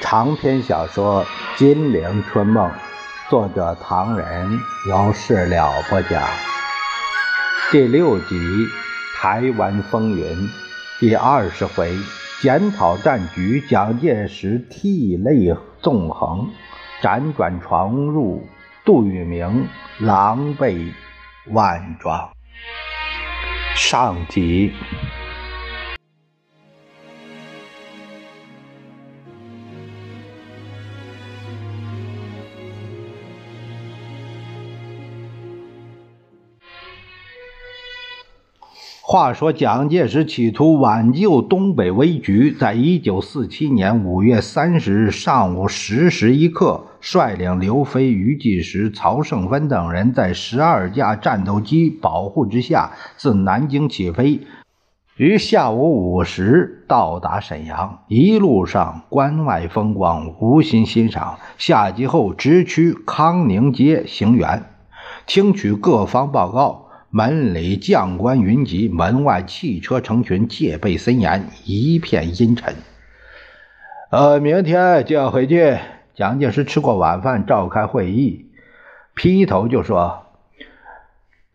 长篇小说《金陵春梦》，作者唐人，由事了不讲。第六集《台湾风云》第二十回：检讨战局，蒋介石涕泪纵横，辗转闯入杜聿明，狼狈万状。上集。话说蒋介石企图挽救东北危局，在一九四七年五月三十日上午十时一刻，率领刘飞、余纪时、曹胜芬等人，在十二架战斗机保护之下，自南京起飞，于下午五时到达沈阳。一路上关外风光无心欣赏，下机后直趋康宁街行辕，听取各方报告。门里将官云集，门外汽车成群，戒备森严，一片阴沉。呃，明天就要回去。蒋介石吃过晚饭，召开会议，劈头就说：“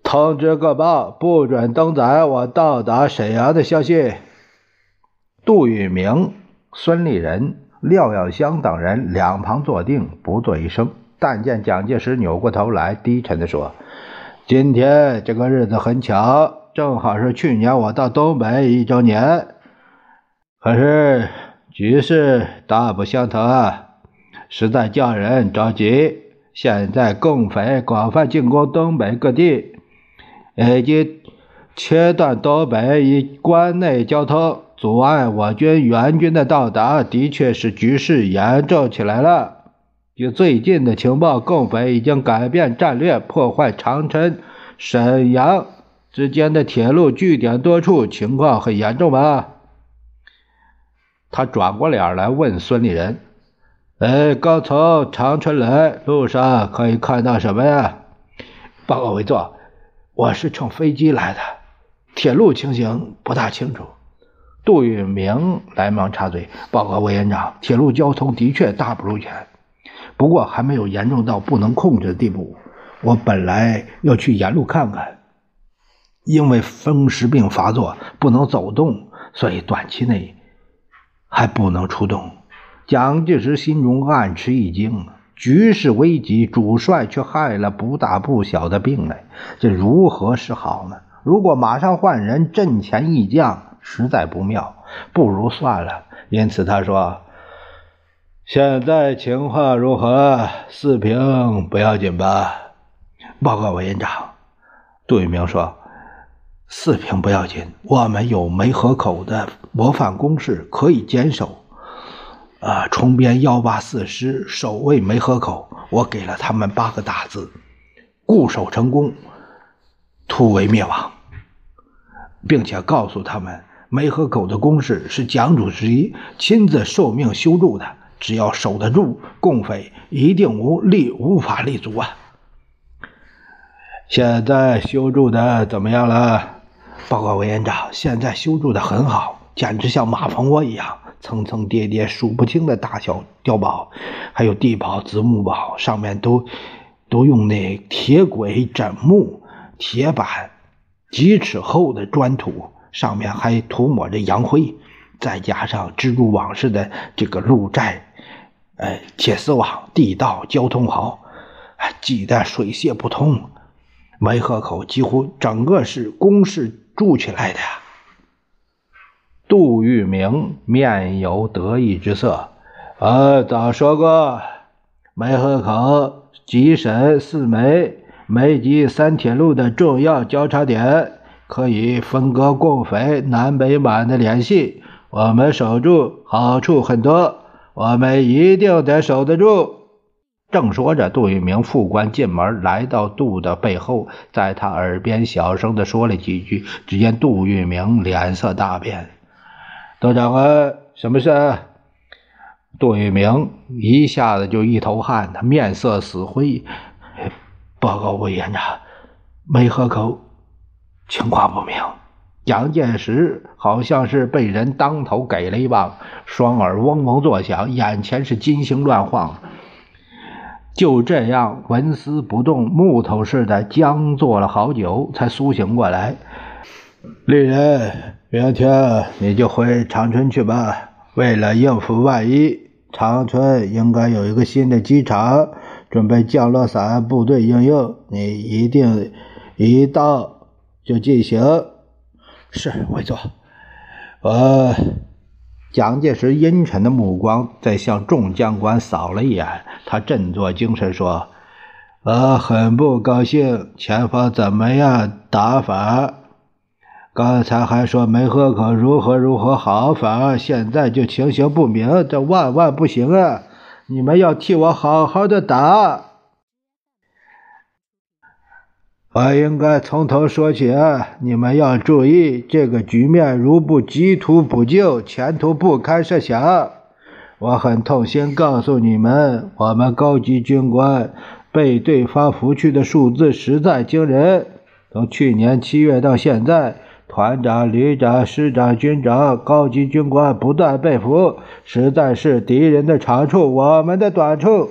通知各报，不准登载我到达沈阳的消息。”杜聿明、孙立人、廖耀湘等人两旁坐定，不作一声。但见蒋介石扭过头来，低沉地说。今天这个日子很巧，正好是去年我到东北一周年。可是局势大不相同啊，实在叫人着急。现在共匪广泛进攻东北各地，已经切断东北与关内交通，阻碍我军援军的到达，的确是局势严重起来了。据最近的情报，共匪已经改变战略，破坏长春、沈阳之间的铁路据点多处，情况很严重吧？他转过脸来问孙立人：“哎，刚从长春来，路上可以看到什么呀？”报告委座，我是乘飞机来的，铁路情形不大清楚。杜聿明连忙插嘴：“报告委员长，铁路交通的确大不如前。”不过还没有严重到不能控制的地步。我本来要去沿路看看，因为风湿病发作不能走动，所以短期内还不能出动。蒋介石心中暗吃一惊：局势危急，主帅却害了不大不小的病来，这如何是好呢？如果马上换人，阵前一将，实在不妙，不如算了。因此他说。现在情况如何？四平不要紧吧？报告委员长，杜聿明说：“四平不要紧，我们有梅河口的模范工事可以坚守。啊，重编幺八四师守卫梅河口，我给了他们八个大字：固守成功，突围灭亡，并且告诉他们，梅河口的工事是蒋主席亲自受命修筑的。”只要守得住，共匪一定无力无法立足啊！现在修筑的怎么样了？报告委员长，现在修筑的很好，简直像马蜂窝一样，层层叠叠、数不清的大小碉堡，还有地堡、子母堡，上面都都用那铁轨枕木、铁板，几尺厚的砖土，上面还涂抹着洋灰，再加上蜘蛛网似的这个路寨。哎，铁丝网、地道、交通好，挤得水泄不通。梅河口几乎整个是工事筑起来的呀。杜聿明面有得意之色。呃，早说过，梅河口、吉沈、四梅、梅吉三铁路的重要交叉点，可以分割共匪南北满的联系。我们守住，好处很多。我们一定得守得住。正说着，杜聿明副官进门，来到杜的背后，在他耳边小声的说了几句。只见杜聿明脸色大变：“杜长官，什么事？”杜聿明一下子就一头汗，他面色死灰。报告委员长，梅河口情况不明，蒋介石好像是被人当头给了一棒，双耳嗡嗡作响，眼前是金星乱晃。就这样纹丝不动、木头似的僵坐了好久，才苏醒过来。丽人，明天你就回长春去吧。为了应付万一，长春应该有一个新的机场，准备降落伞部队应用。你一定一到就进行。是，委座。呃。蒋介石阴沉的目光在向众将官扫了一眼，他振作精神说：“呃很不高兴，前方怎么样打法？刚才还说梅河口如何如何好法，现在就情形不明，这万万不行啊！你们要替我好好的打。”我应该从头说起啊，你们要注意，这个局面如不急图补救，前途不堪设想。我很痛心告诉你们，我们高级军官被对方俘去的数字实在惊人。从去年七月到现在，团长、旅长、师长、军长、高级军官不断被俘，实在是敌人的长处，我们的短处。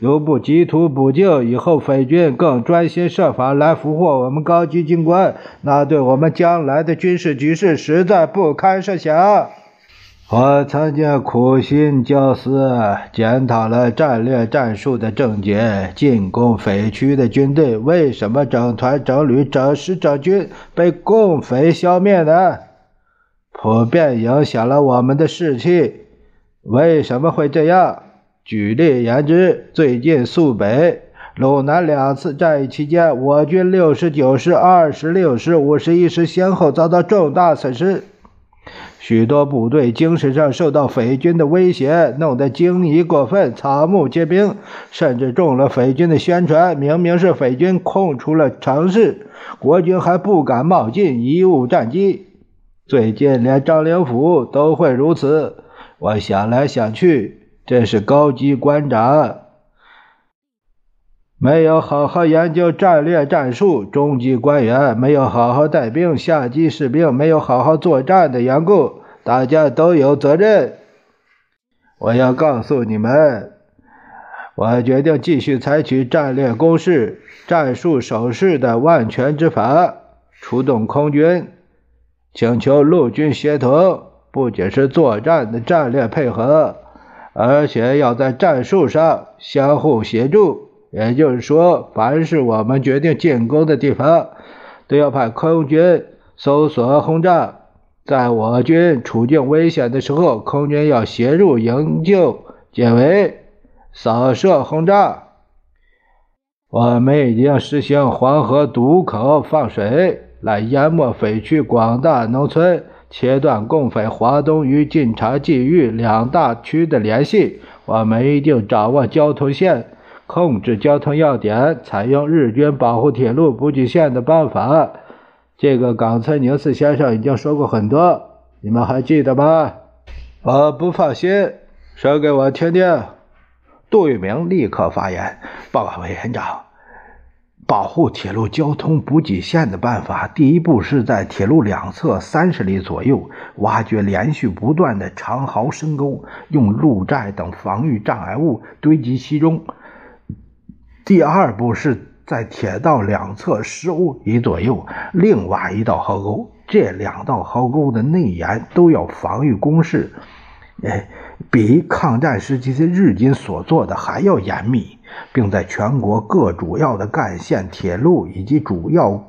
如不急图补救，以后匪军更专心设法来俘获我们高级军官，那对我们将来的军事局势实在不堪设想。我曾经苦心教思，检讨了战略战术的症结。进攻匪区的军队为什么整团整旅整师整军被共匪消灭呢？普遍影响了我们的士气。为什么会这样？举例言之，最近肃北、鲁南两次战役期间，我军六十九师、二十六师、五十一师先后遭到重大损失，许多部队精神上受到匪军的威胁，弄得惊疑过分，草木皆兵，甚至中了匪军的宣传。明明是匪军空出了城市，国军还不敢冒进，贻误战机。最近连张灵甫都会如此，我想来想去。这是高级官长没有好好研究战略战术，中级官员没有好好带兵，下级士兵没有好好作战的缘故，大家都有责任。我要告诉你们，我决定继续采取战略攻势、战术守势的万全之法，出动空军，请求陆军协同，不仅是作战的战略配合。而且要在战术上相互协助，也就是说，凡是我们决定进攻的地方，都要派空军搜索轰炸。在我军处境危险的时候，空军要协助营救解围、扫射轰炸。我们已经实行黄河堵口放水，来淹没匪区广大农村。切断共匪华东与晋察冀豫两大区的联系，我们一定掌握交通线，控制交通要点，采用日军保护铁路补给线的办法。这个冈村宁次先生已经说过很多，你们还记得吗？我不放心，说给我听听。杜聿明立刻发言：“报告委员长。”保护铁路交通补给线的办法，第一步是在铁路两侧三十里左右挖掘连续不断的长壕深沟，用路寨等防御障碍物堆积其中。第二步是在铁道两侧十五里左右另挖一道壕沟，这两道壕沟的内沿都要防御工事，哎，比抗战时期的日军所做的还要严密。并在全国各主要的干线、铁路以及主要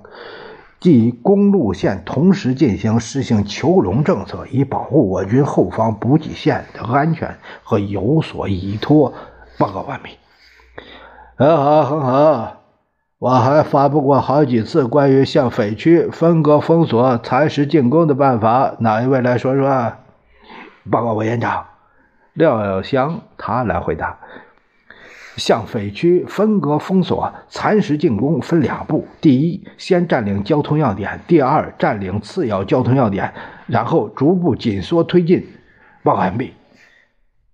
即公路线同时进行实行囚笼政策，以保护我军后方补给线的安全和有所依托。报告完毕。很好，很好。我还发布过好几次关于向匪区分割封锁、蚕食进攻的办法。哪一位来说说？报告委员长，廖耀湘，他来回答。向匪区分割封锁、蚕食进攻分两步：第一，先占领交通要点；第二，占领次要交通要点，然后逐步紧缩推进。报告完毕。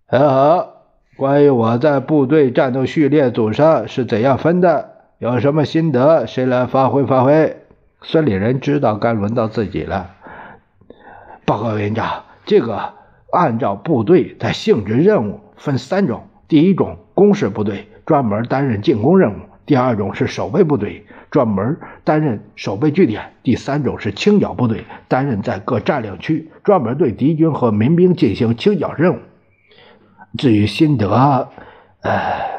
很好。关于我在部队战斗序列组上是怎样分的，有什么心得，谁来发挥发挥？孙立人知道该轮到自己了。报告委员长，这个按照部队的性质任务分三种：第一种，攻势部队，专门担任进攻任务；第二种是守备部队，专门担任守备据点；第三种是清剿部队，担任在各占领区专门对敌军和民兵进行清剿任务。至于心得，呃。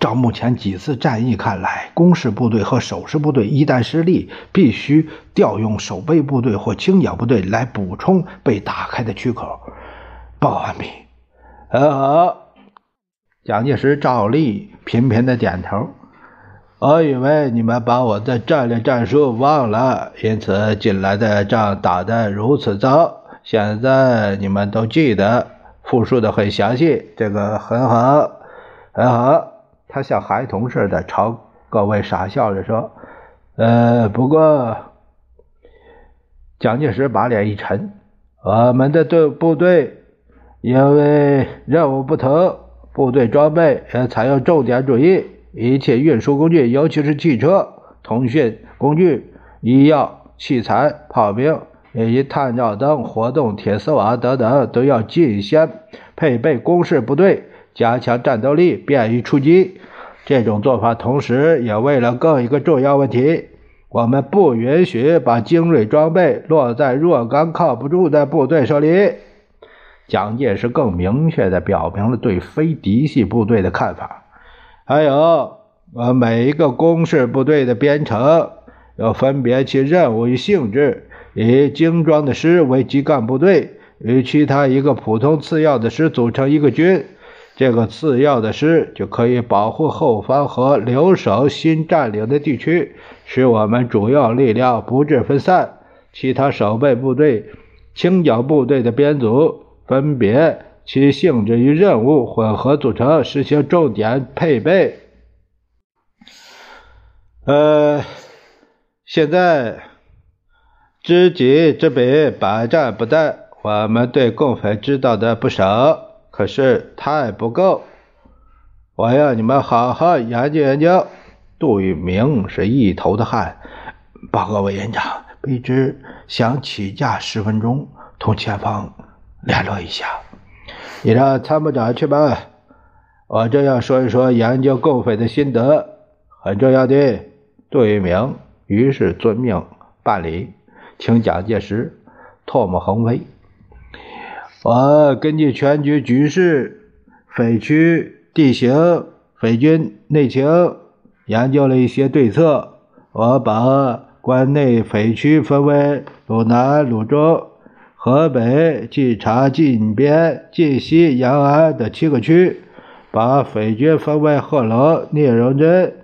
照目前几次战役看来，攻势部队和守势部队一旦失利，必须调用守备部队或清剿部队来补充被打开的缺口。报完毕。很好，蒋介石照例频频的点头。我以为你们把我的战略战术忘了，因此近来的仗打得如此糟。现在你们都记得，复述的很详细，这个很好，很好。他像孩童似的朝各位傻笑着说：“呃，不过，蒋介石把脸一沉，我们的队部队因为任务不同，部队装备也采用重点主义，一切运输工具，尤其是汽车、通讯工具、医药器材、炮兵以及探照灯、活动铁丝网等等，都要尽先配备攻势部队。”加强战斗力，便于出击。这种做法同时也为了更一个重要问题：我们不允许把精锐装备落在若干靠不住的部队手里。蒋介石更明确地表明了对非嫡系部队的看法。还有，呃，每一个攻势部队的编成要分别其任务与性质，以精装的师为基干部队，与其他一个普通次要的师组成一个军。这个次要的师就可以保护后方和留守新占领的地区，使我们主要力量不致分散。其他守备部队、清剿部队的编组分别其性质与任务混合组成，实行重点配备。呃，现在知己知彼，百战不殆。我们对共匪知道的不少。可是太不够，我要你们好好研究研究。杜聿明是一头的汗。报告委员长，卑职想起驾十分钟，同前方联络一下。你让参谋长去吧，我正要说一说研究共匪的心得，很重要的。杜聿明于是遵命办理，请蒋介石唾沫横飞。我根据全局局势、匪区地形、匪军内情，研究了一些对策。我把关内匪区分为鲁南、鲁中、河北、冀察、晋边、晋西、延安的七个区，把匪军分为贺龙、聂荣臻、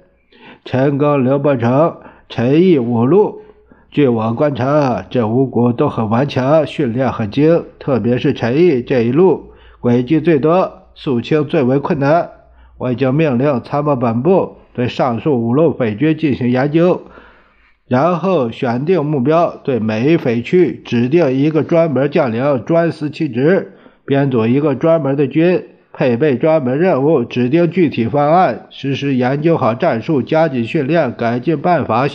陈赓、刘伯承、陈毅五路。据我观察，这五股都很顽强，训练很精，特别是陈毅这一路，诡计最多，肃清最为困难。我已经命令参谋本部对上述五路匪军进行研究，然后选定目标，对每一匪区指定一个专门将领，专司其职，编组一个专门的军，配备专门任务，指定具体方案，实施研究好战术，加紧训练，改进办法。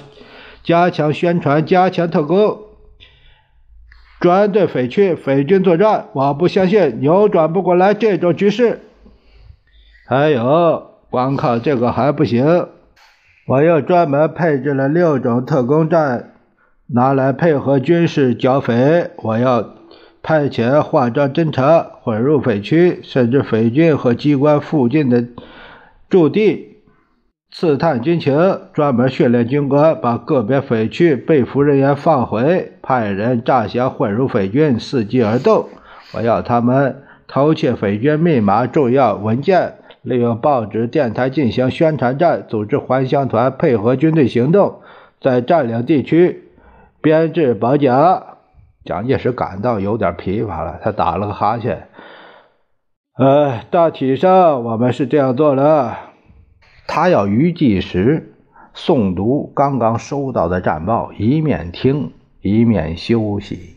加强宣传，加强特工，专对匪区、匪军作战。我不相信扭转不过来这种局势。还有，光靠这个还不行。我又专门配置了六种特工站，拿来配合军事剿匪。我要派遣化妆侦察，混入匪区，甚至匪军和机关附近的驻地。刺探军情，专门训练军官，把个别匪区被俘人员放回，派人诈降混入匪军，伺机而动。我要他们偷窃匪军密码、重要文件，利用报纸、电台进行宣传战，组织还乡团，配合军队行动，在占领地区编制保甲。蒋介石感到有点疲乏了，他打了个哈欠。呃，大体上我们是这样做了。他要于继时诵读刚刚收到的战报，一面听一面休息。